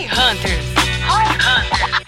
Roy Hunters. Roy Hunters.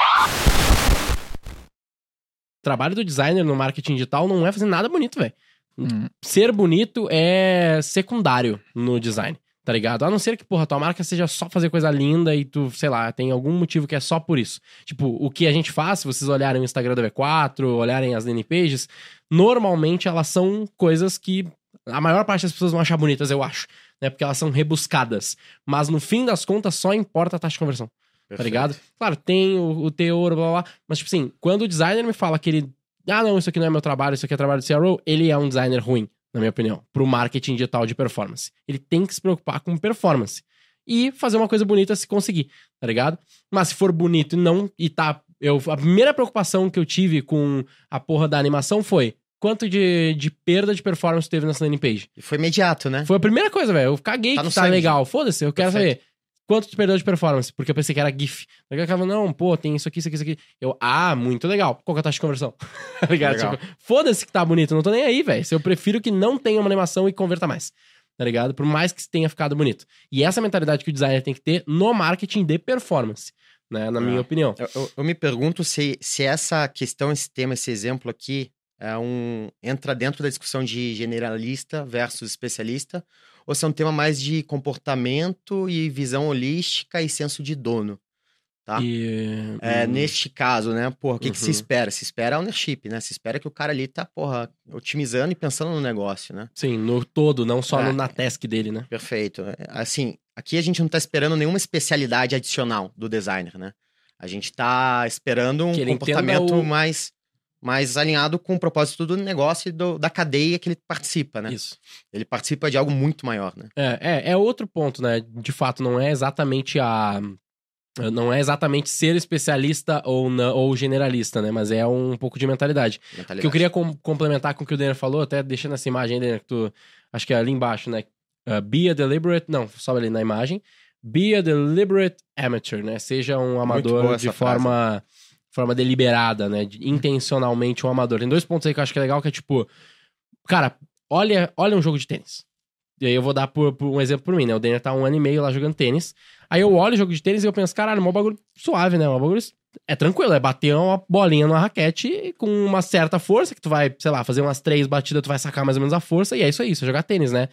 O trabalho do designer no marketing digital não é fazer nada bonito, velho. Hum. Ser bonito é secundário no design, tá ligado? A não ser que, porra, tua marca seja só fazer coisa linda e tu, sei lá, tem algum motivo que é só por isso. Tipo, o que a gente faz, se vocês olharem o Instagram da V4, olharem as landing pages, normalmente elas são coisas que a maior parte das pessoas vão achar bonitas, eu acho, né? Porque elas são rebuscadas. Mas no fim das contas, só importa a taxa de conversão tá ligado? Claro, tem o, o teor, blá, blá blá, mas tipo assim, quando o designer me fala que ele, ah não, isso aqui não é meu trabalho, isso aqui é trabalho do CRO, ele é um designer ruim, na minha opinião, pro marketing digital de performance. Ele tem que se preocupar com performance e fazer uma coisa bonita se conseguir, tá ligado? Mas se for bonito e não, e tá, eu, a primeira preocupação que eu tive com a porra da animação foi, quanto de, de perda de performance teve nessa landing page? Foi imediato, né? Foi a primeira coisa, velho. Eu caguei Tá que tá sangue, legal. Foda-se, eu quero Perfeito. saber quanto tu perdeu de performance, porque eu pensei que era GIF. Daí eu ficava, não, pô, tem isso aqui, isso aqui, isso aqui. Eu, ah, muito legal. Qual que é a taxa de conversão? Tá ligado? Legal. Tipo, foda-se que tá bonito, não tô nem aí, velho. Se eu prefiro que não tenha uma animação e converta mais. Tá ligado? Por mais que tenha ficado bonito. E essa mentalidade que o designer tem que ter no marketing de performance, né? Na minha É. opinião. Eu, eu- eu me pergunto se, se essa questão, esse tema, esse exemplo aqui, é um, entra dentro da discussão de generalista versus especialista, ou se é um tema mais de comportamento e visão holística e senso de dono. Tá. E, É, hum, neste caso, né? Porra, o que, que se Uhum. espera? Se espera ownership, né? Se espera que o cara ali tá, porra, otimizando e pensando no negócio, né? Sim, no todo, não só É. no, na task dele, né? Perfeito. É, Assim, aqui a gente não tá esperando nenhuma especialidade adicional do designer, né? A gente tá esperando um comportamento o- mais, mais alinhado com o propósito do negócio e do- da cadeia que ele participa, né? Isso. Ele participa de algo muito maior, né? É, é, é outro ponto, né? De fato, não é exatamente a. Não é exatamente ser especialista ou, não, ou generalista, né? Mas é um pouco de mentalidade. O que eu Mentalidade. queria com- complementar com o que o Denner falou, até deixando essa imagem Denner, que tu. Acho que é ali embaixo, né? Uh, be a deliberate. Não, sobe ali na imagem. Be a deliberate amateur, né? Seja um amador de frase. Forma, deliberada, né? De- intencionalmente um amador. Tem dois pontos aí que eu acho que é legal, que é tipo. Cara, olha, olha um jogo de tênis. E aí eu vou dar por, por um exemplo por mim, né? O Denner tá um ano e meio lá jogando tênis. Aí eu olho o jogo de tênis e eu penso, caralho, um bagulho suave, né? Um bagulho é tranquilo, é bater uma bolinha numa raquete com uma certa força, que tu vai, sei lá, fazer umas três batidas, tu vai sacar mais ou menos a força, e é isso aí, isso é jogar tênis, né?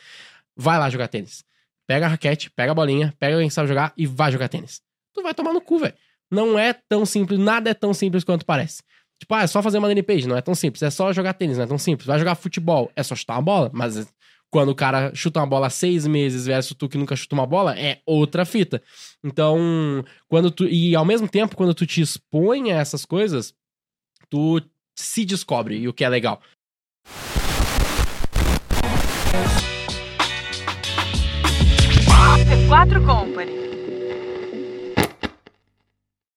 Vai lá jogar tênis. Pega a raquete, pega a bolinha, pega alguém que sabe jogar e vai jogar tênis. Tu vai tomar no cu, velho. Não é tão simples, nada é tão simples quanto parece. Tipo, ah, é só fazer uma landing page, não é tão simples. É só jogar tênis, não é tão simples. Vai jogar futebol, é só chutar uma bola, mas quando o cara chuta uma bola há seis meses versus tu que nunca chuta uma bola, é outra fita. Então, quando tu. E ao mesmo tempo, quando tu te expõe a essas coisas, tu se descobre, e o que é legal. C4 Company.